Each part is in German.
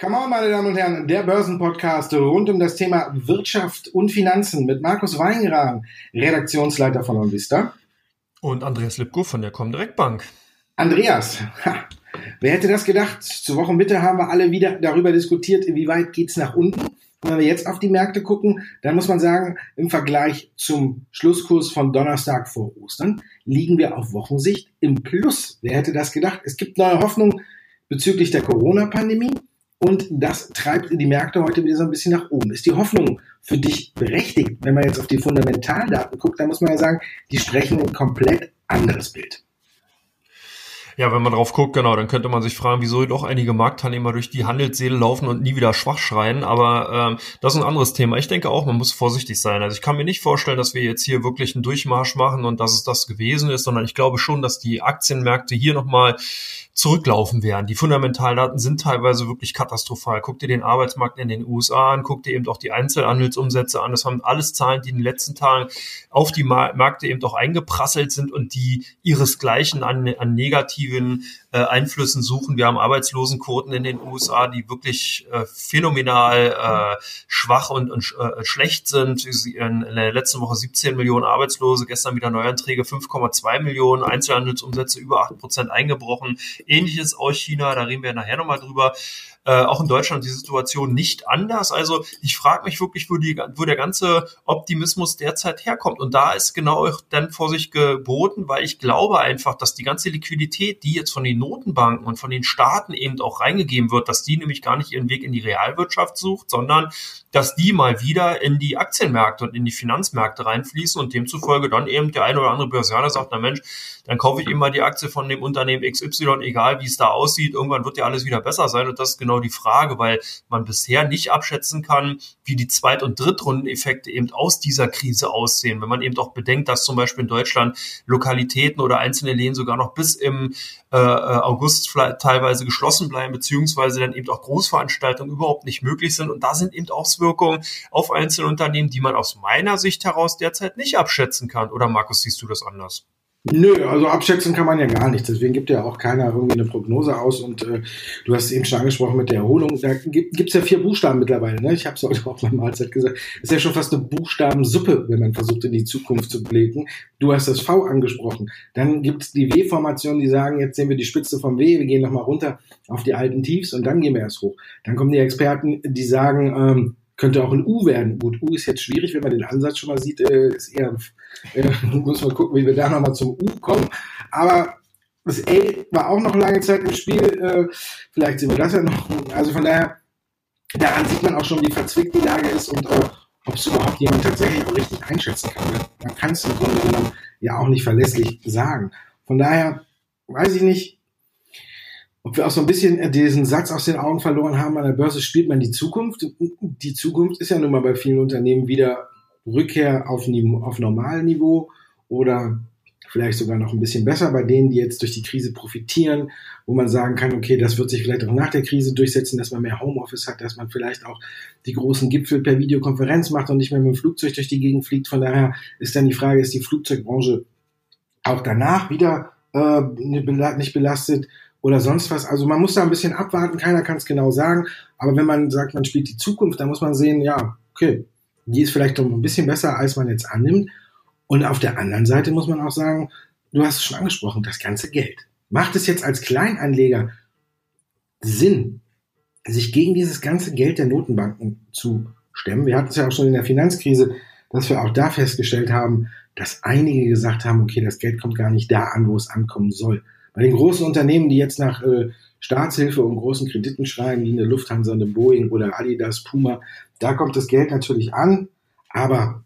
Come on, meine Damen und Herren, der Börsenpodcast rund um das Thema Wirtschaft und Finanzen mit Markus Weingraben, Redaktionsleiter von Onvista. Und Andreas Lipko von der Comdirect Bank. Andreas, ha, wer hätte das gedacht? Zur Wochenmitte haben wir alle wieder darüber diskutiert, wie weit geht's nach unten. Wenn wir jetzt auf die Märkte gucken, dann muss man sagen, im Vergleich zum Schlusskurs von Donnerstag vor Ostern liegen wir auf Wochensicht im Plus. Wer hätte das gedacht? Es gibt neue Hoffnung bezüglich der Corona-Pandemie. Und das treibt die Märkte heute wieder so ein bisschen nach oben. Ist die Hoffnung für dich berechtigt? Wenn man jetzt auf die Fundamentaldaten guckt, dann muss man ja sagen, die sprechen ein komplett anderes Bild. Ja, wenn man drauf guckt, genau, dann könnte man sich fragen, wieso doch einige Marktteilnehmer durch die Handelsseele laufen und nie wieder schwach schreien. Aber ähm, das ist ein anderes Thema. Ich denke auch, man muss vorsichtig sein. Also ich kann mir nicht vorstellen, dass wir jetzt hier wirklich einen Durchmarsch machen und dass es das gewesen ist, sondern ich glaube schon, dass die Aktienmärkte hier nochmal zurücklaufen werden. Die Fundamentaldaten sind teilweise wirklich katastrophal. Guck dir den Arbeitsmarkt in den USA an, guck dir eben auch die Einzelhandelsumsätze an. Das haben alles Zahlen, die in den letzten Tagen auf die Märkte eben auch eingeprasselt sind und die ihresgleichen an, an negativen Perspektiven äh, Einflüssen suchen. Wir haben Arbeitslosenquoten in den USA, die wirklich äh, phänomenal äh, schwach und, und äh, schlecht sind. In, in der letzten Woche 17 Millionen Arbeitslose, gestern wieder Neuanträge 5,2 Millionen, Einzelhandelsumsätze über 8 Prozent eingebrochen. Ähnliches aus China, da reden wir nachher nochmal drüber. Äh, auch in Deutschland die Situation nicht anders. Also ich frage mich wirklich, wo, die, wo der ganze Optimismus derzeit herkommt. Und da ist genau dann vor sich geboten, weil ich glaube einfach, dass die ganze Liquidität, die jetzt von den Notenbanken und von den Staaten eben auch reingegeben wird, dass die nämlich gar nicht ihren Weg in die Realwirtschaft sucht, sondern dass die mal wieder in die Aktienmärkte und in die Finanzmärkte reinfließen und demzufolge dann eben der eine oder andere Börsianer sagt, na Mensch, dann kaufe ich mal die Aktie von dem Unternehmen XY, egal wie es da aussieht, irgendwann wird ja alles wieder besser sein und das ist genau die Frage, weil man bisher nicht abschätzen kann, wie die Zweit- und Drittrundeneffekte eben aus dieser Krise aussehen. Wenn man eben auch bedenkt, dass zum Beispiel in Deutschland Lokalitäten oder einzelne Läden sogar noch bis im äh, äh August teilweise geschlossen bleiben, beziehungsweise dann eben auch Großveranstaltungen überhaupt nicht möglich sind. Und da sind eben Auswirkungen auf einzelne Unternehmen, die man aus meiner Sicht heraus derzeit nicht abschätzen kann. Oder Markus, siehst du das anders? Nö, also abschätzen kann man ja gar nichts. Deswegen gibt ja auch keiner irgendwie eine Prognose aus. Und äh, du hast eben schon angesprochen mit der Erholung. Da gibt es ja vier Buchstaben mittlerweile. Ne? Ich habe es heute auch beim Mahlzeit gesagt. ist ja schon fast eine Buchstabensuppe, wenn man versucht, in die Zukunft zu blicken. Du hast das V angesprochen. Dann gibt es die W-Formation, die sagen, jetzt sehen wir die Spitze vom W, wir gehen nochmal runter auf die alten Tiefs und dann gehen wir erst hoch. Dann kommen die Experten, die sagen, ähm, könnte auch ein U werden. Gut, U ist jetzt schwierig, wenn man den Ansatz schon mal sieht, äh, ist eher, äh, muss man gucken, wie wir da nochmal zum U kommen. Aber das L war auch noch lange Zeit im Spiel. Äh, vielleicht sehen wir das ja noch. Also von daher, daran sieht man auch schon, wie verzwickt die Lage ist und äh, ob es überhaupt jemand tatsächlich auch richtig einschätzen kann. Man kann es im Grunde genommen ja auch nicht verlässlich sagen. Von daher weiß ich nicht, ob wir auch so ein bisschen äh, diesen Satz aus den Augen verloren haben, an der Börse spielt man die Zukunft. Die Zukunft ist ja nun mal bei vielen Unternehmen wieder Rückkehr auf, auf Normalniveau oder vielleicht sogar noch ein bisschen besser bei denen, die jetzt durch die Krise profitieren, wo man sagen kann, okay, das wird sich vielleicht auch nach der Krise durchsetzen, dass man mehr Homeoffice hat, dass man vielleicht auch die großen Gipfel per Videokonferenz macht und nicht mehr mit dem Flugzeug durch die Gegend fliegt. Von daher ist dann die Frage, ist die Flugzeugbranche auch danach wieder äh, nicht belastet? Oder sonst was. Also man muss da ein bisschen abwarten, keiner kann es genau sagen. Aber wenn man sagt, man spielt die Zukunft, dann muss man sehen, ja, okay, die ist vielleicht noch ein bisschen besser, als man jetzt annimmt. Und auf der anderen Seite muss man auch sagen, du hast es schon angesprochen, das ganze Geld. Macht es jetzt als Kleinanleger Sinn, sich gegen dieses ganze Geld der Notenbanken zu stemmen? Wir hatten es ja auch schon in der Finanzkrise, dass wir auch da festgestellt haben, dass einige gesagt haben, okay, das Geld kommt gar nicht da an, wo es ankommen soll. Bei den großen Unternehmen, die jetzt nach äh, Staatshilfe und großen Krediten schreien, wie eine Lufthansa, eine Boeing oder Adidas, Puma, da kommt das Geld natürlich an. Aber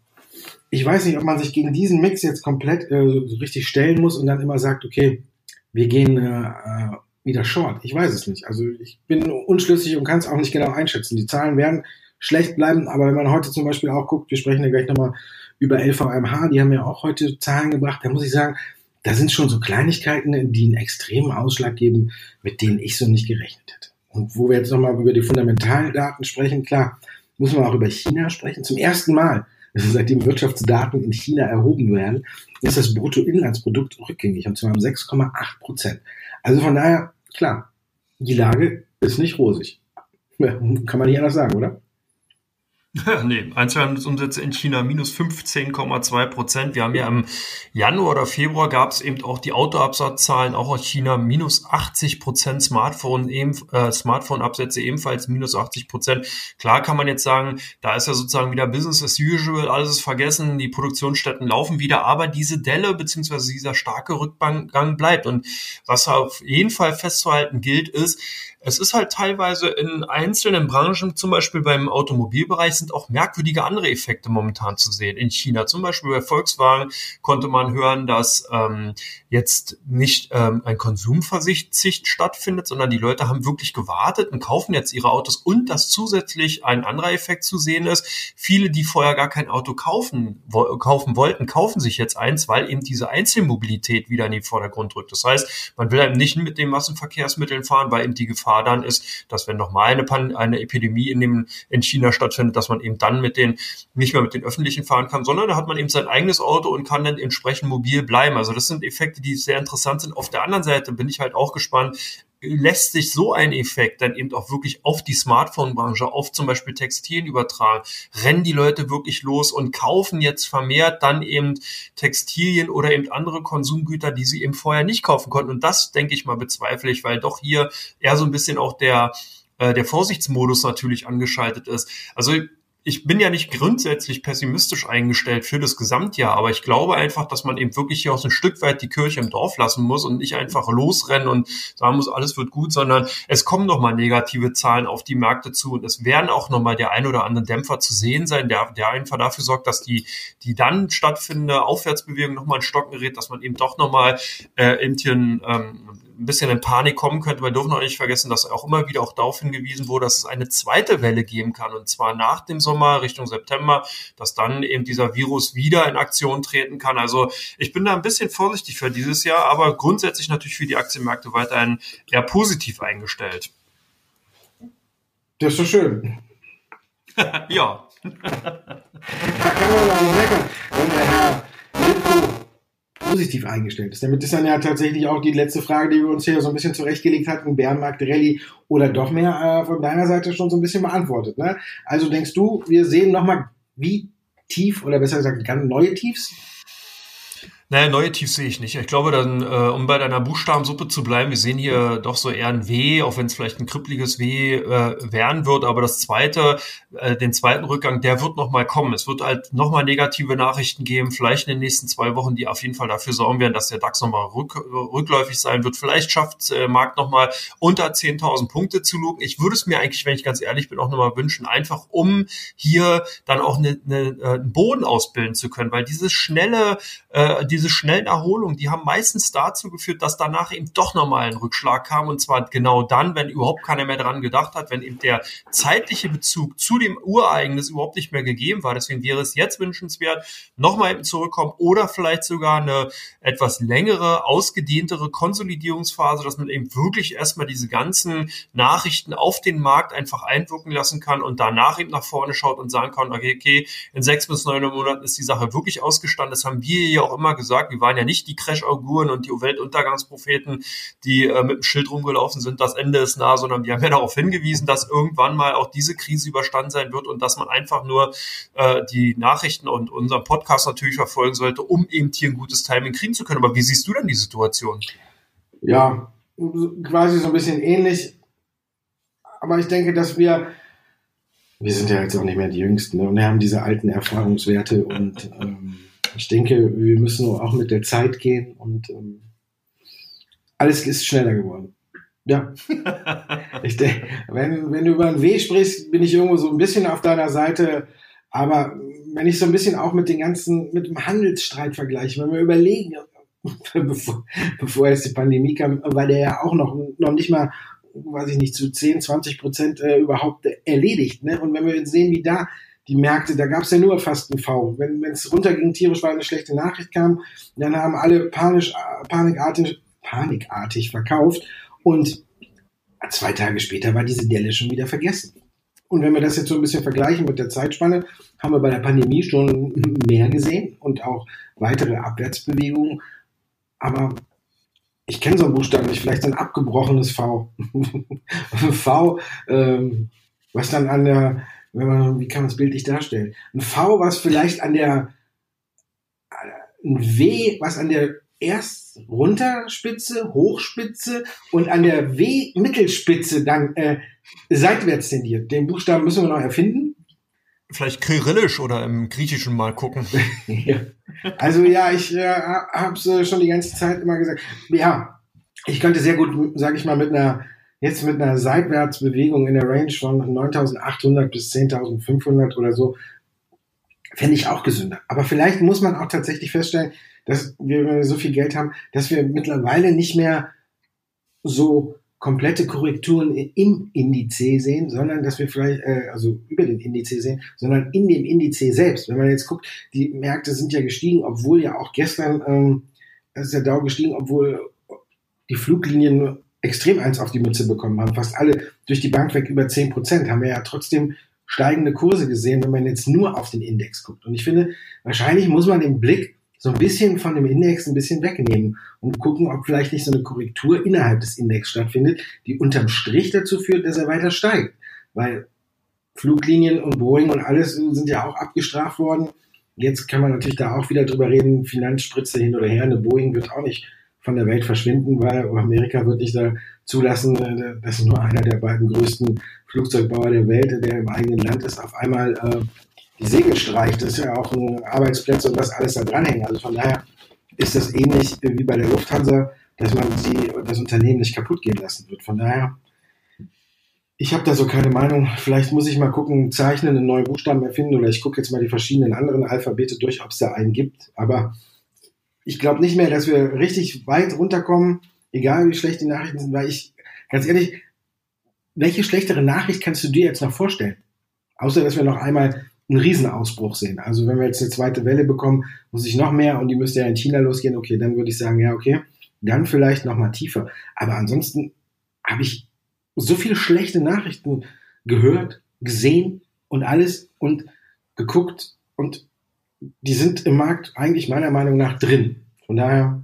ich weiß nicht, ob man sich gegen diesen Mix jetzt komplett äh, so richtig stellen muss und dann immer sagt, okay, wir gehen äh, äh wieder short. Ich weiß es nicht. Also ich bin unschlüssig und kann es auch nicht genau einschätzen. Die Zahlen werden schlecht bleiben, aber wenn man heute zum Beispiel auch guckt, wir sprechen ja gleich nochmal über LVMH, die haben ja auch heute Zahlen gebracht, da muss ich sagen, da sind schon so Kleinigkeiten, die einen extremen Ausschlag geben, mit denen ich so nicht gerechnet hätte. Und wo wir jetzt nochmal über die fundamentalen Daten sprechen, klar, muss man auch über China sprechen. Zum ersten Mal seitdem Wirtschaftsdaten in China erhoben werden, ist das Bruttoinlandsprodukt rückgängig und zwar um 6,8 Prozent. Also von daher, klar, die Lage ist nicht rosig. Kann man nicht anders sagen, oder? nee, Einzelhandelsumsätze in China minus 15,2 Prozent. Wir haben ja im Januar oder Februar gab es eben auch die Autoabsatzzahlen, auch aus China, minus 80 Prozent Smartphone, äh, Smartphone-Absätze ebenfalls minus 80 Prozent. Klar kann man jetzt sagen, da ist ja sozusagen wieder Business as usual, alles ist vergessen, die Produktionsstätten laufen wieder, aber diese Delle beziehungsweise dieser starke Rückgang bleibt. Und was auf jeden Fall festzuhalten gilt, ist, es ist halt teilweise in einzelnen Branchen, zum Beispiel beim Automobilbereich, sind auch merkwürdige andere Effekte momentan zu sehen. In China, zum Beispiel bei Volkswagen, konnte man hören, dass ähm, jetzt nicht ähm, ein Konsumversicht stattfindet, sondern die Leute haben wirklich gewartet und kaufen jetzt ihre Autos und dass zusätzlich ein anderer Effekt zu sehen ist. Viele, die vorher gar kein Auto kaufen, wo, kaufen wollten, kaufen sich jetzt eins, weil eben diese Einzelmobilität wieder in den Vordergrund rückt. Das heißt, man will eben nicht mit den Massenverkehrsmitteln fahren, weil eben die Gefahr Dann ist, dass wenn nochmal eine, eine Epidemie in, dem, in China stattfindet, dass man eben dann mit den, nicht mehr mit den öffentlichen fahren kann, sondern da hat man eben sein eigenes Auto und kann dann entsprechend mobil bleiben. Also das sind Effekte, die sehr interessant sind. Auf der anderen Seite bin ich halt auch gespannt, lässt sich so ein Effekt dann eben auch wirklich auf die Smartphone-Branche, auf zum Beispiel Textilien übertragen? Rennen die Leute wirklich los und kaufen jetzt vermehrt dann eben Textilien oder eben andere Konsumgüter, die sie eben vorher nicht kaufen konnten? Und das, denke ich mal, bezweifle ich, weil doch hier eher so ein bisschen auch der, äh, der Vorsichtsmodus natürlich angeschaltet ist. Also ich bin ja nicht grundsätzlich pessimistisch eingestellt für das Gesamtjahr, aber ich glaube einfach, dass man eben wirklich hier auch so ein Stück weit die Kirche im Dorf lassen muss und nicht einfach losrennen und sagen muss, alles wird gut, sondern es kommen nochmal negative Zahlen auf die Märkte zu und es werden auch nochmal der ein oder andere Dämpfer zu sehen sein, der, der einfach dafür sorgt, dass die, die dann stattfindende Aufwärtsbewegung nochmal in Stocken gerät, dass man eben doch nochmal äh, eben hier ähm, ein bisschen in Panik kommen könnte. Wir dürfen auch nicht vergessen, dass auch immer wieder auch darauf hingewiesen wurde, dass es eine zweite Welle geben kann und zwar nach dem Sommer Richtung September, dass dann eben dieser Virus wieder in Aktion treten kann. Also ich bin da ein bisschen vorsichtig für dieses Jahr, aber grundsätzlich natürlich für die Aktienmärkte weiterhin eher positiv eingestellt. Das ist so schön. ja. da kann man nicht meckern. Und der Herr positiv eingestellt ist. Damit ist dann ja tatsächlich auch die letzte Frage, die wir uns hier so ein bisschen zurechtgelegt hatten, Bärenmarkt Rallye oder doch mehr äh, von deiner Seite schon so ein bisschen beantwortet. Ne? Also denkst du, wir sehen nochmal, wie tief oder besser gesagt ganz neue Tiefs naja, neue Tiefs sehe ich nicht. Ich glaube, dann, äh, um bei deiner Buchstabensuppe zu bleiben, wir sehen hier doch so eher ein W, auch wenn es vielleicht ein kribbeliges W äh, werden wird. Aber das zweite, äh, den zweiten Rückgang, der wird nochmal kommen. Es wird halt nochmal negative Nachrichten geben, vielleicht in den nächsten zwei Wochen, die auf jeden Fall dafür sorgen werden, dass der DAX nochmal rück, rückläufig sein wird. Vielleicht schafft äh, Markt nochmal unter 10.000 Punkte zu lugen. Ich würde es mir eigentlich, wenn ich ganz ehrlich bin, auch nochmal wünschen, einfach um hier dann auch eine, eine, äh, einen Boden ausbilden zu können, weil dieses schnelle, äh, diese schnellen Erholungen, die haben meistens dazu geführt, dass danach eben doch nochmal ein Rückschlag kam und zwar genau dann, wenn überhaupt keiner mehr dran gedacht hat, wenn eben der zeitliche Bezug zu dem Ureignis überhaupt nicht mehr gegeben war. Deswegen wäre es jetzt wünschenswert, nochmal eben zurückkommen oder vielleicht sogar eine etwas längere, ausgedehntere Konsolidierungsphase, dass man eben wirklich erstmal diese ganzen Nachrichten auf den Markt einfach einwirken lassen kann und danach eben nach vorne schaut und sagen kann, okay, okay, in sechs bis neun Monaten ist die Sache wirklich ausgestanden. Das haben wir ja auch immer gesagt gesagt, wir waren ja nicht die Crash-Auguren und die Weltuntergangspropheten, die äh, mit dem Schild rumgelaufen sind, das Ende ist nah, sondern wir haben ja darauf hingewiesen, dass irgendwann mal auch diese Krise überstanden sein wird und dass man einfach nur äh, die Nachrichten und unseren Podcast natürlich verfolgen sollte, um eben hier ein gutes Timing kriegen zu können. Aber wie siehst du denn die Situation? Ja, quasi so ein bisschen ähnlich. Aber ich denke, dass wir wir sind ja jetzt auch nicht mehr die Jüngsten ne? und wir haben diese alten Erfahrungswerte und ähm, ich denke, wir müssen auch mit der Zeit gehen und ähm, alles ist schneller geworden. Ja. ich denke, wenn, wenn du über einen Weg sprichst, bin ich irgendwo so ein bisschen auf deiner Seite. Aber wenn ich so ein bisschen auch mit den ganzen, mit dem Handelsstreit vergleiche, wenn wir überlegen, bevor, bevor jetzt die Pandemie kam, war der ja auch noch, noch nicht mal, weiß ich nicht, zu 10, 20 Prozent äh, überhaupt erledigt. Ne? Und wenn wir jetzt sehen, wie da die Märkte, da gab es ja nur fast ein V. Wenn es runterging, tierisch, weil eine schlechte Nachricht kam, dann haben alle panisch, panikartig, panikartig verkauft und zwei Tage später war diese Delle schon wieder vergessen. Und wenn wir das jetzt so ein bisschen vergleichen mit der Zeitspanne, haben wir bei der Pandemie schon mehr gesehen und auch weitere Abwärtsbewegungen. Aber ich kenne so einen Buchstaben nicht, vielleicht ein abgebrochenes V. v, ähm, was dann an der, wenn man, wie kann man es bildlich darstellen? Ein V, was vielleicht an der, ein W, was an der erst Runterspitze, Hochspitze und an der W-Mittelspitze dann äh, seitwärts tendiert. Den Buchstaben müssen wir noch erfinden. Vielleicht kyrillisch oder im Griechischen mal gucken. ja. Also ja, ich äh, habe es äh, schon die ganze Zeit immer gesagt. Ja, ich könnte sehr gut, sage ich mal, mit einer jetzt mit einer Seitwärtsbewegung in der Range von 9.800 bis 10.500 oder so, fände ich auch gesünder. Aber vielleicht muss man auch tatsächlich feststellen, dass wir, so viel Geld haben, dass wir mittlerweile nicht mehr so komplette Korrekturen im Indiz sehen, sondern dass wir vielleicht, äh, also über den Indiz sehen, sondern in dem Indiz selbst. Wenn man jetzt guckt, die Märkte sind ja gestiegen, obwohl ja auch gestern ähm, ist der Dow gestiegen, obwohl die Fluglinien extrem eins auf die Mütze bekommen haben. Fast alle durch die Bank weg über zehn Prozent haben wir ja trotzdem steigende Kurse gesehen, wenn man jetzt nur auf den Index guckt. Und ich finde, wahrscheinlich muss man den Blick so ein bisschen von dem Index ein bisschen wegnehmen und gucken, ob vielleicht nicht so eine Korrektur innerhalb des Index stattfindet, die unterm Strich dazu führt, dass er weiter steigt. Weil Fluglinien und Boeing und alles sind ja auch abgestraft worden. Jetzt kann man natürlich da auch wieder drüber reden, Finanzspritze hin oder her. Eine Boeing wird auch nicht von der Welt verschwinden, weil Amerika wird nicht da zulassen, dass nur einer der beiden größten Flugzeugbauer der Welt, der im eigenen Land ist, auf einmal äh, die Segel streicht. Das ist ja auch ein Arbeitsplätze und was alles da dranhängt. Also von daher ist das ähnlich wie bei der Lufthansa, dass man sie, das Unternehmen nicht kaputt gehen lassen wird. Von daher, ich habe da so keine Meinung. Vielleicht muss ich mal gucken, zeichnen, einen neuen Buchstaben erfinden oder ich gucke jetzt mal die verschiedenen anderen Alphabete durch, ob es da einen gibt. Aber ich glaube nicht mehr, dass wir richtig weit runterkommen, egal wie schlecht die Nachrichten sind, weil ich, ganz ehrlich, welche schlechtere Nachricht kannst du dir jetzt noch vorstellen? Außer, dass wir noch einmal einen Riesenausbruch sehen. Also wenn wir jetzt eine zweite Welle bekommen, muss ich noch mehr und die müsste ja in China losgehen, okay, dann würde ich sagen, ja, okay, dann vielleicht noch mal tiefer. Aber ansonsten habe ich so viele schlechte Nachrichten gehört, gesehen und alles und geguckt und die sind im Markt eigentlich meiner Meinung nach drin. Von daher,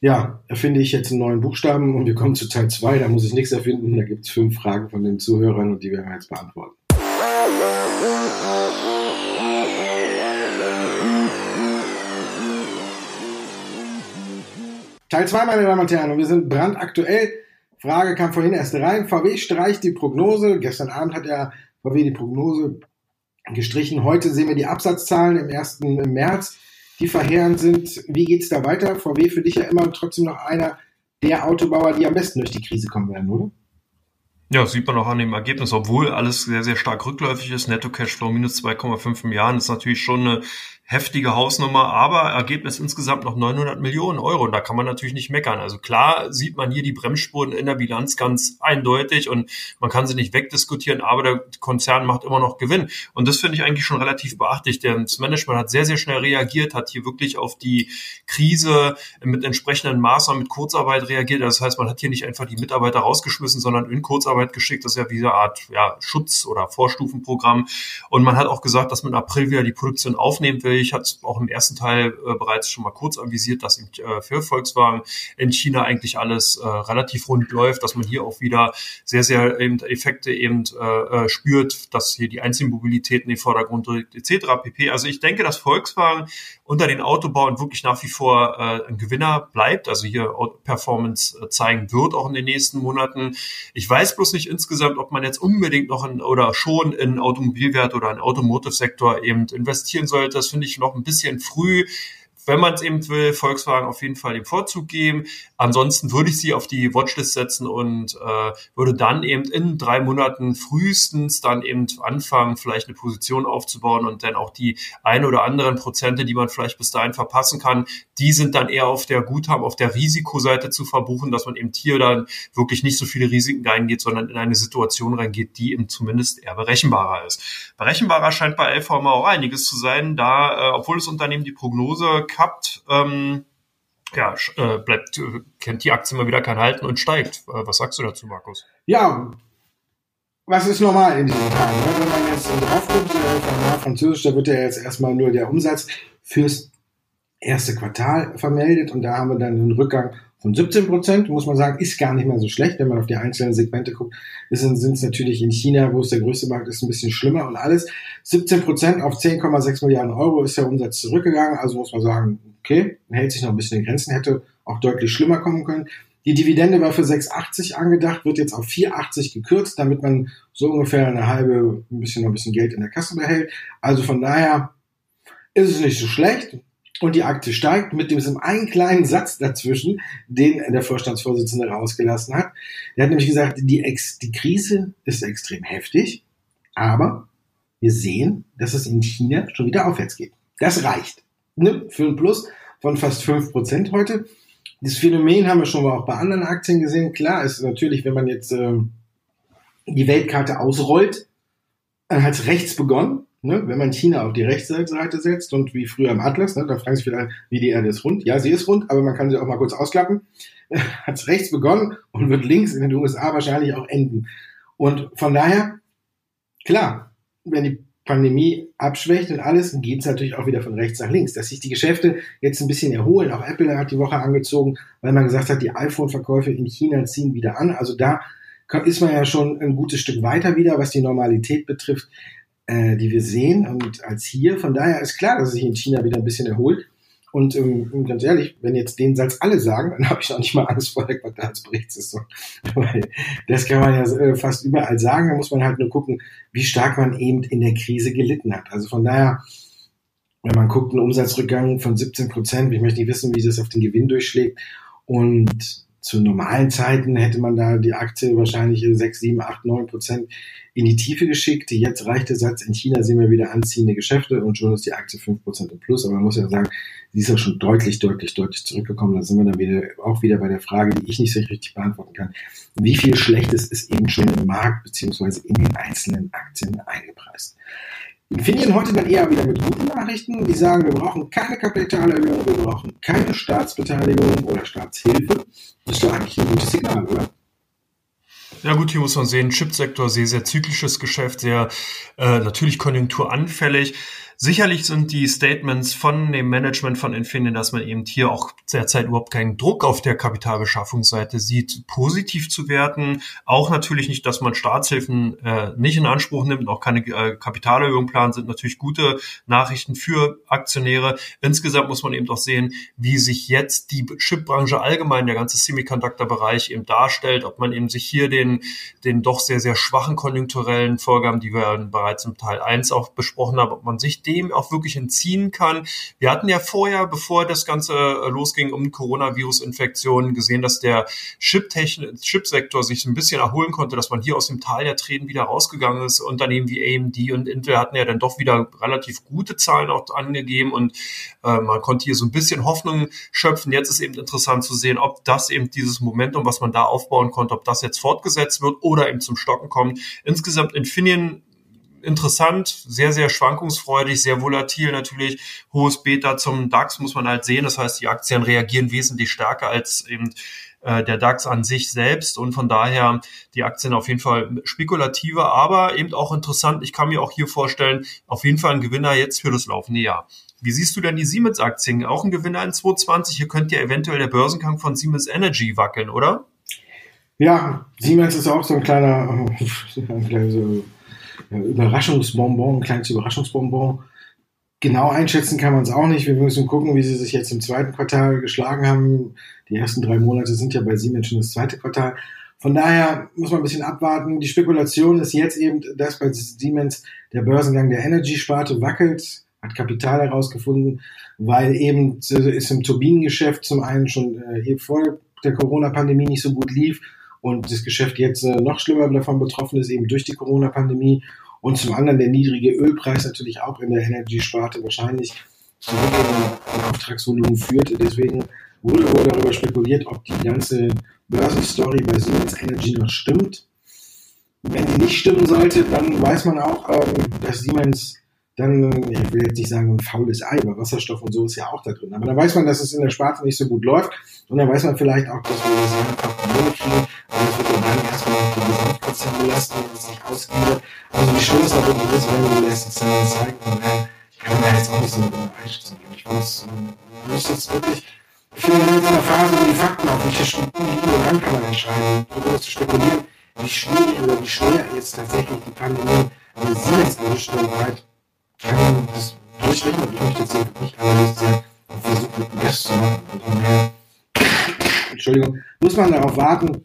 ja, erfinde ich jetzt einen neuen Buchstaben und wir kommen zu Teil 2. Da muss ich nichts erfinden. Da gibt es fünf Fragen von den Zuhörern und die werden wir jetzt beantworten. Teil 2, meine Damen und Herren, und wir sind brandaktuell. Frage kam vorhin erst rein. VW streicht die Prognose. Gestern Abend hat ja VW die Prognose gestrichen. Heute sehen wir die Absatzzahlen im ersten März, die verheerend sind. Wie geht's da weiter? VW für dich ja immer trotzdem noch einer der Autobauer, die am besten durch die Krise kommen werden, oder? Ja, sieht man auch an dem Ergebnis, obwohl alles sehr, sehr stark rückläufig ist. Netto Cashflow minus 2,5 Milliarden ist natürlich schon eine heftige Hausnummer, aber Ergebnis insgesamt noch 900 Millionen Euro. Da kann man natürlich nicht meckern. Also klar sieht man hier die Bremsspuren in der Bilanz ganz eindeutig und man kann sie nicht wegdiskutieren, aber der Konzern macht immer noch Gewinn. Und das finde ich eigentlich schon relativ beachtlich. Das Management hat sehr, sehr schnell reagiert, hat hier wirklich auf die Krise mit entsprechenden Maßnahmen, mit Kurzarbeit reagiert. Das heißt, man hat hier nicht einfach die Mitarbeiter rausgeschmissen, sondern in Kurzarbeit geschickt. Das ist ja wie eine Art ja, Schutz- oder Vorstufenprogramm. Und man hat auch gesagt, dass man im April wieder die Produktion aufnehmen will. Ich hatte es auch im ersten Teil äh, bereits schon mal kurz avisiert, dass im, äh, für Volkswagen in China eigentlich alles äh, relativ rund läuft, dass man hier auch wieder sehr, sehr eben Effekte eben äh, äh spürt, dass hier die Einzelmobilität in den Vordergrund rückt, etc. pp. Also ich denke, dass Volkswagen unter den Autobauern wirklich nach wie vor äh, ein Gewinner bleibt, also hier Performance äh, zeigen wird, auch in den nächsten Monaten. Ich weiß bloß nicht insgesamt, ob man jetzt unbedingt noch in, oder schon in Automobilwert oder in Automotive-Sektor eben investieren sollte. Das finde ich noch ein bisschen früh wenn man es eben will, Volkswagen auf jeden Fall den Vorzug geben. Ansonsten würde ich sie auf die Watchlist setzen und äh, würde dann eben in drei Monaten frühestens dann eben anfangen, vielleicht eine Position aufzubauen und dann auch die ein oder anderen Prozente, die man vielleicht bis dahin verpassen kann, die sind dann eher auf der Guthaben, auf der Risikoseite zu verbuchen, dass man eben hier dann wirklich nicht so viele Risiken reingeht, sondern in eine Situation reingeht, die eben zumindest eher berechenbarer ist. Berechenbarer scheint bei LVM auch einiges zu sein, da, äh, obwohl das Unternehmen die Prognose gehabt. Ähm, ja, äh, bleibt, äh, kennt die Aktie mal wieder kein Halten und steigt. Äh, was sagst du dazu, Markus? Ja, was ist normal in diesen Tagen? Ne? Wenn man jetzt drauf guckt, äh, Französisch, da wird ja jetzt erstmal nur der Umsatz fürs erste Quartal vermeldet und da haben wir dann einen Rückgang von 17 Prozent, muss man sagen, ist gar nicht mehr so schlecht. Wenn man auf die einzelnen Segmente guckt, sind es natürlich in China, wo es der größte Markt ist, ein bisschen schlimmer und alles. 17 Prozent auf 10,6 Milliarden Euro ist der Umsatz zurückgegangen. Also muss man sagen, okay, hält sich noch ein bisschen in Grenzen, hätte auch deutlich schlimmer kommen können. Die Dividende war für 6,80 angedacht, wird jetzt auf 4,80 gekürzt, damit man so ungefähr eine halbe, ein bisschen noch ein bisschen Geld in der Kasse behält. Also von daher ist es nicht so schlecht und die Aktie steigt mit diesem einen kleinen Satz dazwischen, den der Vorstandsvorsitzende rausgelassen hat. Der hat nämlich gesagt, die, Ex die Krise ist extrem heftig, aber wir sehen, dass es in China schon wieder aufwärts geht. Das reicht. Ne? Für ein Plus von fast fünf Prozent heute. Dieses Phänomen haben wir schon mal auch bei anderen Aktien gesehen. Klar ist natürlich, wenn man jetzt äh, die Weltkarte ausrollt, dann hat es rechts begonnen ne, wenn man China auf die Rechtsseite setzt und wie früher im Atlas, ne, da fragen sich vielleicht, wie die Erde ist rund. Ja, sie ist rund, aber man kann sie auch mal kurz ausklappen. Hat es rechts begonnen und wird links in den USA wahrscheinlich auch enden. Und von daher, klar, wenn die Pandemie abschwächt und alles, geht es natürlich auch wieder von rechts nach links. Dass sich die Geschäfte jetzt ein bisschen erholen. Auch Apple hat die Woche angezogen, weil man gesagt hat, die iPhone-Verkäufe in China ziehen wieder an. Also da ist man ja schon ein gutes Stück weiter wieder, was die Normalität betrifft äh, die wir sehen und als hier. Von daher ist klar, dass sich in China wieder ein bisschen erholt. Und ähm, ganz ehrlich, wenn jetzt den Satz alle sagen, dann habe ich auch nicht mal Angst vor der Quartalsberichtssaison. Weil das kann man ja äh, fast überall sagen. Da muss man halt nur gucken, wie stark man eben in der Krise gelitten hat. Also von daher, wenn man guckt, ein Umsatzrückgang von 17 Prozent, ich möchte nicht wissen, wie das auf den Gewinn durchschlägt. Und zu normalen Zeiten hätte man da die Aktie wahrscheinlich 6, 7, 8, 9 Prozent in die Tiefe geschickt. Jetzt reicht der Satz, in China sehen wir wieder anziehende Geschäfte und schon ist die Aktie 5 Prozent im Plus. Aber man muss ja sagen, sie ist ja schon deutlich, deutlich, deutlich zurückgekommen. Da sind wir dann wieder, auch wieder bei der Frage, die ich nicht so richtig beantworten kann. Wie viel Schlechtes ist eben schon im Markt beziehungsweise in den einzelnen Aktien eingepreist? Infineon heute dann eher wieder mit guten Nachrichten. Die sagen, wir brauchen keine Kapitalerhöhung, wir brauchen keine Staatsbeteiligung oder Staatshilfe. Das ist doch eigentlich ein gutes Signal, oder? Ja gut, hier muss man sehen, Chipsektor, sehr, sehr zyklisches Geschäft, sehr äh, natürlich konjunkturanfällig. Sicherlich sind die Statements von dem Management von Infineon, dass man eben hier auch derzeit überhaupt keinen Druck auf der Kapitalbeschaffungsseite sieht, positiv zu werten. Auch natürlich nicht, dass man Staatshilfen äh, nicht in Anspruch nimmt, auch keine äh, Kapitalerhöhung plant, sind natürlich gute Nachrichten für Aktionäre. Insgesamt muss man eben auch sehen, wie sich jetzt die Chipbranche allgemein, der ganze Semiconductor-Bereich eben darstellt, ob man eben sich hier den, den doch sehr, sehr schwachen konjunkturellen Vorgaben, die wir bereits im Teil 1 auch besprochen haben, ob man sich dem auch wirklich entziehen kann. Wir hatten ja vorher, bevor das Ganze äh, losging um Coronavirus-Infektionen, gesehen, dass der Chip-Sektor sich ein bisschen erholen konnte, dass man hier aus dem Tal der Tränen wieder rausgegangen ist. Unternehmen wie AMD und Intel hatten ja dann doch wieder relativ gute Zahlen auch angegeben und äh, man konnte hier so ein bisschen Hoffnung schöpfen. Jetzt ist eben interessant zu sehen, ob das eben dieses Momentum, was man da aufbauen konnte, ob das jetzt fortgesetzt wird oder eben zum Stocken kommt. Insgesamt Infineon interessant, sehr, sehr schwankungsfreudig, sehr volatil natürlich. Hohes Beta zum DAX muss man halt sehen. Das heißt, die Aktien reagieren wesentlich stärker als eben äh, der DAX an sich selbst und von daher die Aktien auf jeden Fall spekulativer, aber eben auch interessant. Ich kann mir auch hier vorstellen, auf jeden Fall ein Gewinner jetzt für das laufende Jahr. Wie siehst du denn die Siemens-Aktien? Auch ein Gewinner in 2020. Hier könnte ja eventuell der Börsengang von Siemens Energy wackeln, oder? Ja, Siemens ist auch so ein kleiner, äh, Überraschungsbonbon, ein kleines Überraschungsbonbon. Genau einschätzen kann man es auch nicht. Wir müssen gucken, wie sie sich jetzt im zweiten Quartal geschlagen haben. Die ersten drei Monate sind ja bei Siemens schon das zweite Quartal. Von daher muss man ein bisschen abwarten. Die Spekulation ist jetzt eben, dass bei Siemens der Börsengang der Energy-Sparte wackelt, hat Kapital herausgefunden, weil eben ist im Turbinengeschäft zum einen schon äh, vor der Corona-Pandemie nicht so gut lief und das Geschäft jetzt äh, noch schlimmer davon betroffen ist, eben durch die Corona-Pandemie und zum anderen der niedrige Ölpreis natürlich auch in der Energy-Sparte wahrscheinlich zu einem Auftragsvolumen führt. Deswegen wurde wohl darüber spekuliert, ob die ganze Börsenstory bei Siemens Energy noch stimmt. Wenn die nicht stimmen sollte, dann weiß man auch, ähm, dass Siemens dann, ich will jetzt nicht sagen ein faules Ei, aber Wasserstoff und so ist ja auch da drin. Aber dann weiß man, dass es in der Sparte nicht so gut läuft Und dann weiß man vielleicht auch, dass wir das einfach kriegen, aber das wird dann erstmal die Gesamtprozent belasten, wenn es. Also wie schön es da wirklich ist, wenn wir das jetzt zeigen. Und dann kann man da jetzt auch nicht so mit Einschätzung geben. Ich muss, äh, muss jetzt wirklich ich finde, jetzt in der Phase, wo die Fakten auf dem Tisch liegen, dann kann man entscheiden, darüber zu spekulieren, wie schwierig oder wie schwer jetzt tatsächlich die Pandemie eine Siemens erwischt und halt kann das durchrechnen und ich möchte jetzt nicht analysieren und versuchen, Rest zu machen. Entschuldigung, muss man darauf warten,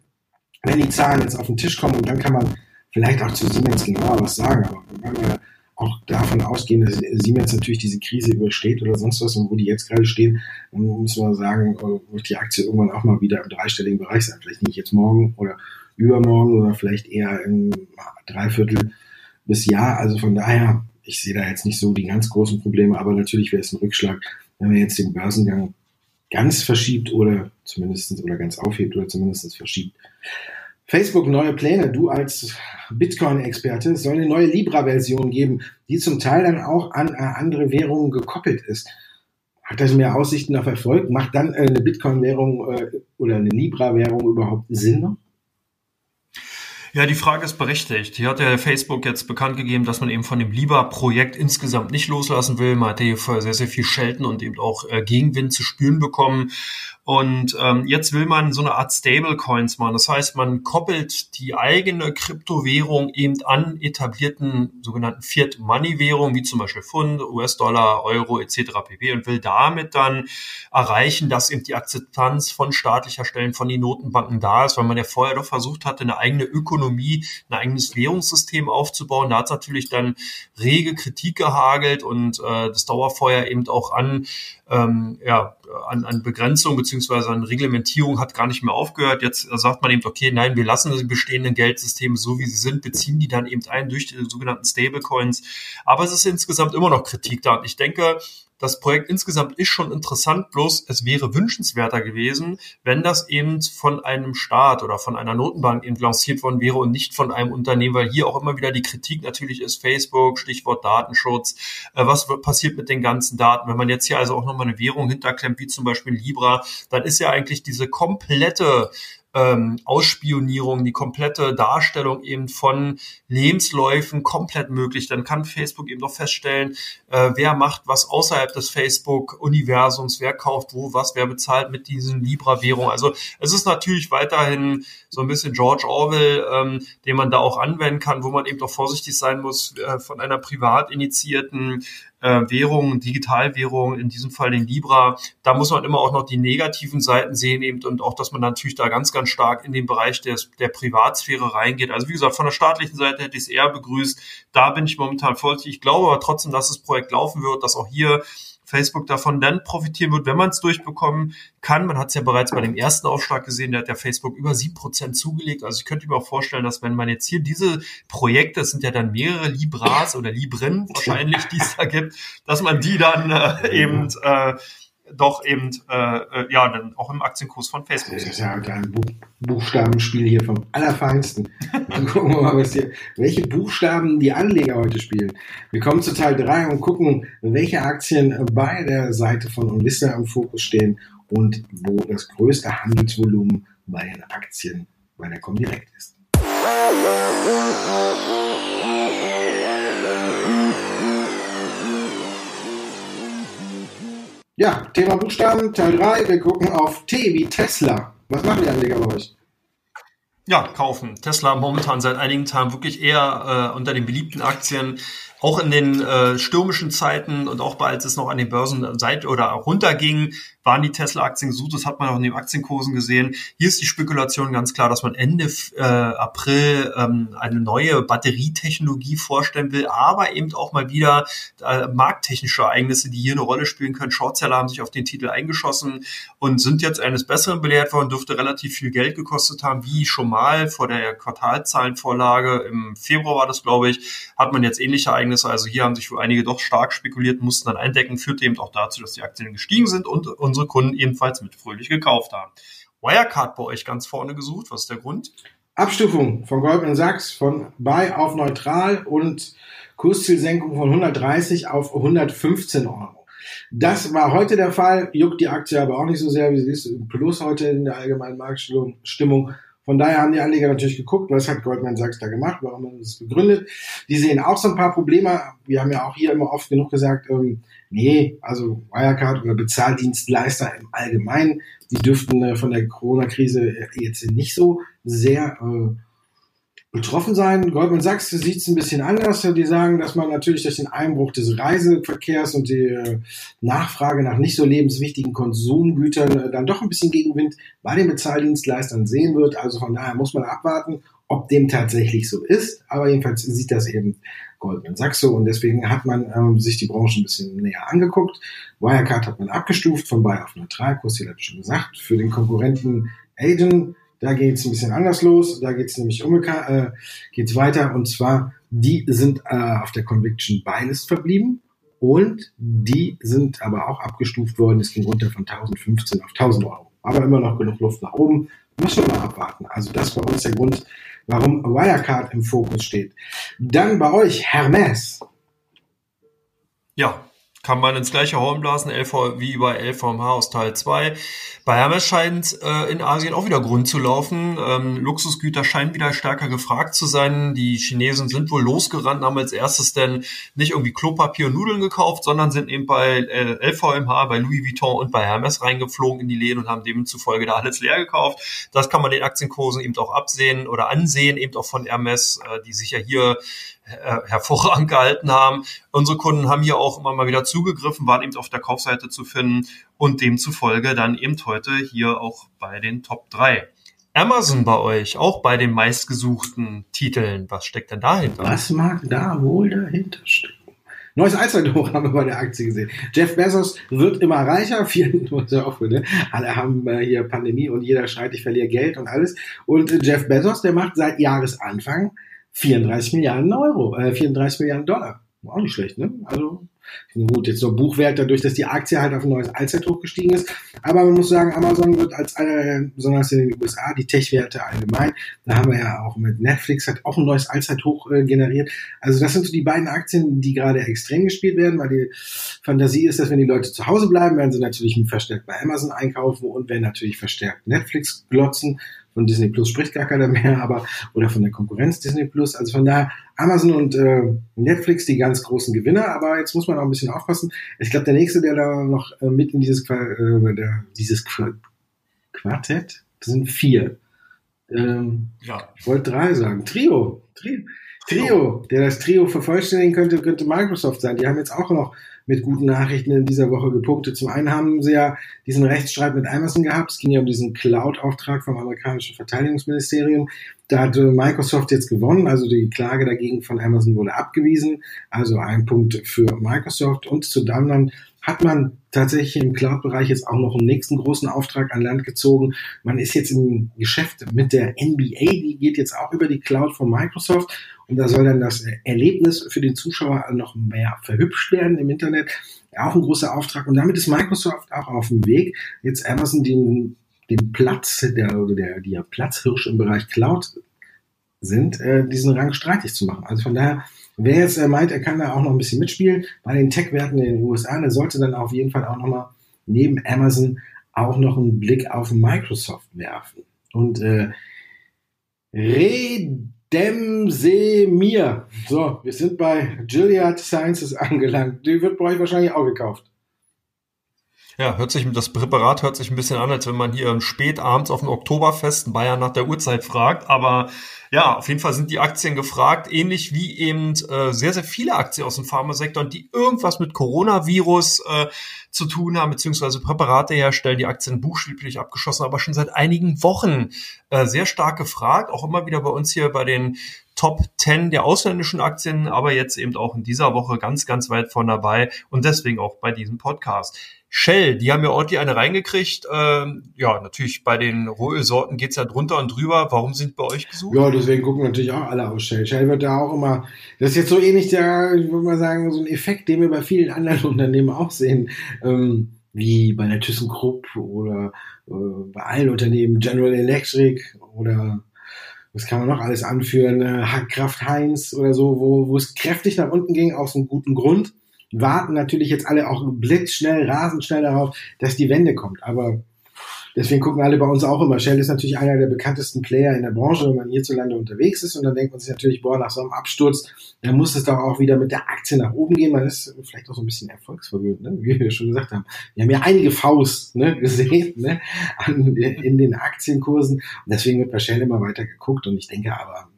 wenn die Zahlen jetzt auf den Tisch kommen und dann kann man vielleicht auch zu Siemens genauer was sagen, aber wenn wir auch davon ausgehen, dass Siemens natürlich diese Krise übersteht oder sonst was und wo die jetzt gerade stehen, dann muss man sagen, wird die Aktie irgendwann auch mal wieder im dreistelligen Bereich sein. Vielleicht nicht jetzt morgen oder übermorgen oder vielleicht eher im Dreiviertel bis Jahr. Also von daher, ich sehe da jetzt nicht so die ganz großen Probleme, aber natürlich wäre es ein Rückschlag, wenn man jetzt den Börsengang ganz verschiebt oder zumindestens oder ganz aufhebt oder zumindest verschiebt. Facebook neue Pläne. Du als Bitcoin-Experte soll eine neue Libra-Version geben, die zum Teil dann auch an äh, andere Währungen gekoppelt ist. Hat das mehr Aussichten auf Erfolg? Macht dann äh, eine Bitcoin-Währung äh, oder eine Libra-Währung überhaupt Sinn noch? Ja, die Frage ist berechtigt. Hier hat ja Facebook jetzt bekannt gegeben, dass man eben von dem Libra-Projekt insgesamt nicht loslassen will. Man hat hier sehr, sehr viel Schelten und eben auch äh, Gegenwind zu spüren bekommen. Und ähm, jetzt will man so eine Art Stablecoins machen. Das heißt, man koppelt die eigene Kryptowährung eben an etablierten sogenannten Fiat-Money-Währungen, wie zum Beispiel Pfund, US-Dollar, Euro etc. pp. und will damit dann erreichen, dass eben die Akzeptanz von staatlicher Stellen, von den Notenbanken da ist, weil man ja vorher doch versucht hatte, eine eigene Ökonomie, ein eigenes Währungssystem aufzubauen. Da hat es natürlich dann rege Kritik gehagelt und äh, das Dauerfeuer eben auch an ähm, ja, an, an Begrenzung beziehungsweise an Reglementierung hat gar nicht mehr aufgehört. Jetzt sagt man eben, okay, nein, wir lassen die bestehenden Geldsysteme so, wie sie sind, beziehen die dann eben ein durch die sogenannten Stablecoins. Aber es ist insgesamt immer noch Kritik da. Und ich denke, das Projekt insgesamt ist schon interessant, bloß es wäre wünschenswerter gewesen, wenn das eben von einem Staat oder von einer Notenbank eben lanciert worden wäre und nicht von einem Unternehmen, weil hier auch immer wieder die Kritik natürlich ist, Facebook, Stichwort Datenschutz, äh, was passiert mit den ganzen Daten. Wenn man jetzt hier also auch nochmal eine Währung hinterklemmt, wie zum Beispiel Libra, dann ist ja eigentlich diese komplette ähm, Ausspionierung, die komplette Darstellung eben von Lebensläufen komplett möglich. Dann kann Facebook eben doch feststellen, äh, wer macht was außerhalb des Facebook-Universums, wer kauft wo was, wer bezahlt mit diesen Libra-Währungen. Also es ist natürlich weiterhin so ein bisschen George Orwell, ähm, den man da auch anwenden kann, wo man eben doch vorsichtig sein muss, äh, von einer privat initiierten äh, Währungen, Digitalwährungen, in diesem Fall den Libra, da muss man immer auch noch die negativen Seiten sehen eben und auch, dass man natürlich da ganz, ganz stark in den Bereich des, der Privatsphäre reingeht. Also wie gesagt, von der staatlichen Seite hätte ich es eher begrüßt. Da bin ich momentan vorsichtig. Ich glaube aber trotzdem, dass das Projekt laufen wird, dass auch hier Facebook davon dann profitieren wird, wenn man es durchbekommen kann. Man hat es ja bereits bei dem ersten Aufschlag gesehen, da hat der Facebook über sieben Prozent zugelegt. Also ich könnte mir auch vorstellen, dass wenn man jetzt hier diese Projekte, es sind ja dann mehrere Libras oder Libren wahrscheinlich, die es da gibt, dass man die dann äh, eben äh, doch eben äh, äh, ja dann auch im Aktienkurs von Facebook. Das ist ja ein Buch, Buchstabenspiel hier vom Allerfeinsten. Dann gucken wir mal, was hier, welche Buchstaben die Anleger heute spielen. Wir kommen zu Teil 3 und gucken, welche Aktien bei der Seite von Onvista im Fokus stehen und wo das größte Handelsvolumen bei den Aktien bei der Comdirect ist. Ja, Thema Buchstaben, Teil 3. Wir gucken auf T wie Tesla. Was machen die Anleger bei euch? Ja, kaufen. Tesla momentan seit einigen Tagen wirklich eher äh, unter den beliebten Aktien auch in den äh, stürmischen Zeiten und auch als es noch an den Börsen seit oder runterging, waren die Tesla-Aktien gesucht. Das hat man auch in den Aktienkursen gesehen. Hier ist die Spekulation ganz klar, dass man Ende äh, April ähm, eine neue Batterietechnologie vorstellen will, aber eben auch mal wieder äh, markttechnische Ereignisse, die hier eine Rolle spielen können. Shortseller haben sich auf den Titel eingeschossen und sind jetzt eines Besseren belehrt worden, dürfte relativ viel Geld gekostet haben, wie schon mal vor der Quartalzahlenvorlage. Im Februar war das, glaube ich, hat man jetzt ähnliche Ereignisse Ereignisse. Also hier haben sich für einige doch stark spekuliert, mussten dann eindecken, führte eben auch dazu, dass die Aktien gestiegen sind und unsere Kunden ebenfalls mit fröhlich gekauft haben. Wirecard bei euch ganz vorne gesucht. Was ist der Grund? Abstufung von Goldman Sachs von Buy auf neutral und Kurszielsenkung von 130 auf 115 Euro. Das war heute der Fall, juckt die Aktie aber auch nicht so sehr, wie sie ist. Plus heute in der allgemeinen Marktstimmung. Von daher haben die Anleger natürlich geguckt, was hat Goldman Sachs da gemacht, warum haben es begründet. Die sehen auch so ein paar Probleme. Wir haben ja auch hier immer oft genug gesagt, ähm, nee, also Wirecard oder Bezahldienstleister im Allgemeinen, die dürften äh, von der Corona-Krise jetzt nicht so sehr äh, betroffen sein. Goldman Sachs sieht es ein bisschen anders. Die sagen, dass man natürlich durch den Einbruch des Reiseverkehrs und die äh, Nachfrage nach nicht so lebenswichtigen Konsumgütern äh, dann doch ein bisschen Gegenwind bei den Bezahldienstleistern sehen wird. Also von daher muss man abwarten, ob dem tatsächlich so ist. Aber jedenfalls sieht das eben Goldman Sachs so und deswegen hat man ähm, sich die Branche ein bisschen näher angeguckt. Wirecard hat man abgestuft von Buy auf Neutral, Kurs, habe ich schon gesagt. Für den Konkurrenten Agent da geht es ein bisschen anders los. Da geht es nämlich umgekehrt, äh, geht's weiter. Und zwar, die sind äh, auf der Conviction Buy-List verblieben. Und die sind aber auch abgestuft worden. Es ging runter von 1015 auf 1000 Euro. Aber immer noch genug Luft nach oben. Müssen wir mal abwarten. Also das war uns der Grund, warum Wirecard im Fokus steht. Dann bei euch Hermes. Ja, kann man ins gleiche Horn blasen, LV, wie bei LVMH aus Teil 2. Bei Hermes scheint äh, in Asien auch wieder Grund zu laufen. Ähm, Luxusgüter scheinen wieder stärker gefragt zu sein. Die Chinesen sind wohl losgerannt, haben als erstes denn nicht irgendwie Klopapier und Nudeln gekauft, sondern sind eben bei äh, LVMH, bei Louis Vuitton und bei Hermes reingeflogen in die Läden und haben demzufolge da alles leer gekauft. Das kann man den Aktienkursen eben auch absehen oder ansehen, eben auch von Hermes, äh, die sich ja hier äh, hervorragend gehalten haben. Unsere Kunden haben hier auch immer mal wieder zugegriffen, waren eben auf der Kaufseite zu finden und demzufolge dann eben heute hier auch bei den Top 3. Amazon bei euch, auch bei den meistgesuchten Titeln. Was steckt denn dahinter? Was mag da wohl dahinter stecken? Neues Allzeithoch haben wir bei der Aktie gesehen. Jeff Bezos wird immer reicher. Vielen auch, ne? Alle haben äh, hier Pandemie und jeder schreit, ich verliere Geld und alles. Und äh, Jeff Bezos, der macht seit Jahresanfang 34 Milliarden Euro, äh, 34 Milliarden Dollar. Auch nicht schlecht, ne? Also gut, jetzt nur Buchwert dadurch, dass die Aktie halt auf ein neues Allzeithoch gestiegen ist. Aber man muss sagen, Amazon wird als einer, besonders in den USA, die Tech-Werte allgemein, da haben wir ja auch mit Netflix hat auch ein neues Allzeithoch äh, generiert. Also das sind so die beiden Aktien, die gerade extrem gespielt werden, weil die Fantasie ist, dass wenn die Leute zu Hause bleiben, werden sie natürlich verstärkt bei Amazon einkaufen und werden natürlich verstärkt Netflix glotzen von Disney Plus spricht gar keiner mehr, aber oder von der Konkurrenz Disney Plus. Also von daher Amazon und äh, Netflix die ganz großen Gewinner, aber jetzt muss man auch ein bisschen aufpassen. Ich glaube, der nächste, der da noch äh, mit in dieses äh, der, dieses Qu Quartett, das sind vier. Ähm, ja. Ich wollte drei sagen. Trio. Trio. Trio, der das Trio vervollständigen könnte, könnte Microsoft sein. Die haben jetzt auch noch mit guten Nachrichten in dieser Woche gepunktet. Zum einen haben sie ja diesen Rechtsstreit mit Amazon gehabt. Es ging ja um diesen Cloud-Auftrag vom amerikanischen Verteidigungsministerium. Da hat Microsoft jetzt gewonnen, also die Klage dagegen von Amazon wurde abgewiesen. Also ein Punkt für Microsoft. Und zu anderen hat man tatsächlich im Cloud-Bereich jetzt auch noch einen nächsten großen Auftrag an Land gezogen. Man ist jetzt im Geschäft mit der NBA, die geht jetzt auch über die Cloud von Microsoft und da soll dann das Erlebnis für den Zuschauer noch mehr verhübscht werden im Internet. Auch ein großer Auftrag. Und damit ist Microsoft auch auf dem Weg, jetzt Amazon den, den Platz, der, der, die ja Platzhirsch im Bereich Cloud sind, äh, diesen Rang streitig zu machen. Also von daher, wer jetzt äh, meint, er kann da auch noch ein bisschen mitspielen, bei den Tech-Werten in den USA, der sollte dann auf jeden Fall auch nochmal neben Amazon auch noch einen Blick auf Microsoft werfen. Und äh, Red Demsemir. So, wir sind bei Gilead Sciences angelangt. Die wird bei euch wahrscheinlich auch gekauft. Ja, hört sich, das Präparat hört sich ein bisschen an, als wenn man hier spät abends auf dem Oktoberfest in Bayern nach der Uhrzeit fragt. Aber ja, auf jeden Fall sind die Aktien gefragt, ähnlich wie eben äh, sehr, sehr viele Aktien aus dem Pharmasektor, die irgendwas mit Coronavirus äh, zu tun haben, beziehungsweise Präparate herstellen, die Aktien buchstäblich abgeschossen, aber schon seit einigen Wochen äh, sehr stark gefragt, auch immer wieder bei uns hier bei den Top 10 der ausländischen Aktien, aber jetzt eben auch in dieser Woche ganz, ganz weit von dabei und deswegen auch bei diesem Podcast. Shell, die haben ja ordentlich eine reingekriegt. Ähm, ja, natürlich bei den Rohölsorten geht's ja drunter und drüber. Warum sind bei euch gesucht? Ja, deswegen gucken natürlich auch alle aus Shell. Shell wird da auch immer, das ist jetzt so ähnlich der, ich würde mal sagen, so ein Effekt, den wir bei vielen anderen Unternehmen auch sehen, ähm, wie bei der ThyssenKrupp oder äh, bei allen Unternehmen, General Electric oder was kann man noch alles anführen, äh, Kraft Heinz oder so, wo, wo es kräftig nach unten ging, aus einem guten Grund warten natürlich jetzt alle auch blitzschnell, rasend schnell darauf, dass die Wende kommt. Aber Deswegen gucken alle bei uns auch immer. Shell ist natürlich einer der bekanntesten Player in der Branche, wenn man hierzulande unterwegs ist. Und dann denkt man sich natürlich, boah, nach so einem Absturz, dann muss es doch auch wieder mit der Aktie nach oben gehen. Man ist vielleicht auch so ein bisschen erfolgsverwöhnt, ne? wie wir schon gesagt haben. Wir haben ja einige Faust ne, gesehen ne? An, in den Aktienkursen. Und deswegen wird bei Shell immer weiter geguckt. Und ich denke aber,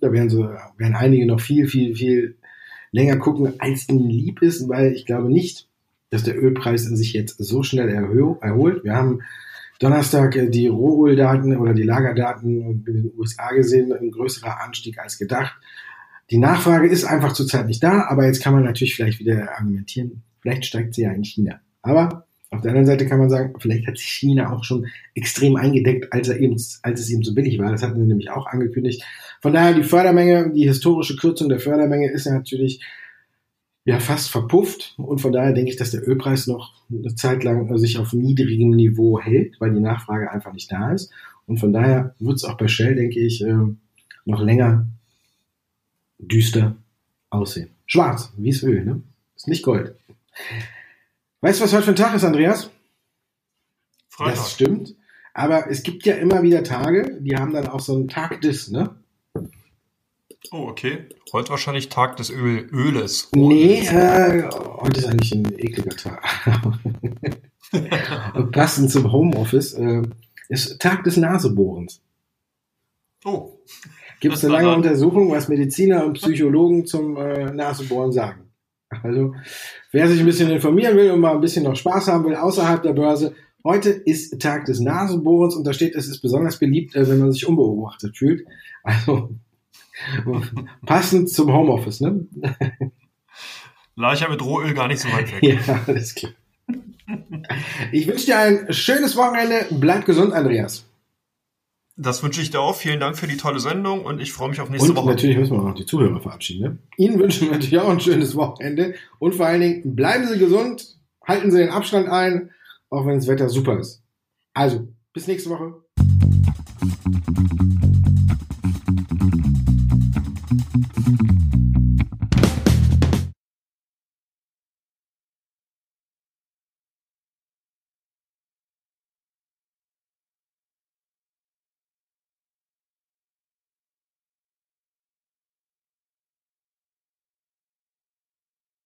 da werden so, werden einige noch viel, viel, viel länger gucken, als ihnen lieb ist, weil ich glaube nicht, dass der Ölpreis sich jetzt so schnell erholt. Wir haben Donnerstag äh, die Rohöldaten oder die Lagerdaten in den USA gesehen, ein größerer Anstieg als gedacht. Die Nachfrage ist einfach zurzeit nicht da, aber jetzt kann man natürlich vielleicht wieder argumentieren, vielleicht steigt sie ja in China. Aber auf der anderen Seite kann man sagen, vielleicht hat sich China auch schon extrem eingedeckt, als, er eben, als es eben so billig war. Das hatten sie nämlich auch angekündigt. Von daher die Fördermenge, die historische Kürzung der Fördermenge ist ja natürlich ja fast verpufft und von daher denke ich, dass der Ölpreis noch eine Zeit lang sich auf niedrigem Niveau hält, weil die Nachfrage einfach nicht da ist und von daher wird es auch bei Shell, denke ich, äh, noch länger düster aussehen. Schwarz, wie es Öl, ne? Ist nicht Gold. Weißt du, was heute für ein Tag ist, Andreas? Freitag. Das stimmt. Aber es gibt ja immer wieder Tage, die haben dann auch so einen Tag des, ne? Oh, okay. Heute wahrscheinlich Tag des Öl Öles. Nee, äh, heute ist eigentlich ein ekliger Tag. passend zum Homeoffice äh, ist Tag des Nasebohrens. Oh. Gibt es eine lange Untersuchung, was Mediziner und Psychologen zum äh, Nasebohren sagen? Also, wer sich ein bisschen informieren will und mal ein bisschen noch Spaß haben will außerhalb der Börse, heute ist Tag des Nasenbohrens und da steht, es ist besonders beliebt, äh, wenn man sich unbeobachtet fühlt. Also, Passend zum Homeoffice, ne? Lag ich ja mit Rohöl gar nicht so weit weg. ja, alles klar. Ich wünsche dir ein schönes Wochenende. Bleib gesund, Andreas. Das wünsche ich dir auch. Vielen Dank für die tolle Sendung und ich freue mich auf nächste und Woche. natürlich müssen wir noch die Zuhörer verabschieden. Ne? Ihnen wünschen wir natürlich auch ein schönes Wochenende und vor allen Dingen bleiben Sie gesund, halten Sie den Abstand ein, auch wenn das Wetter super ist. Also, bis nächste Woche.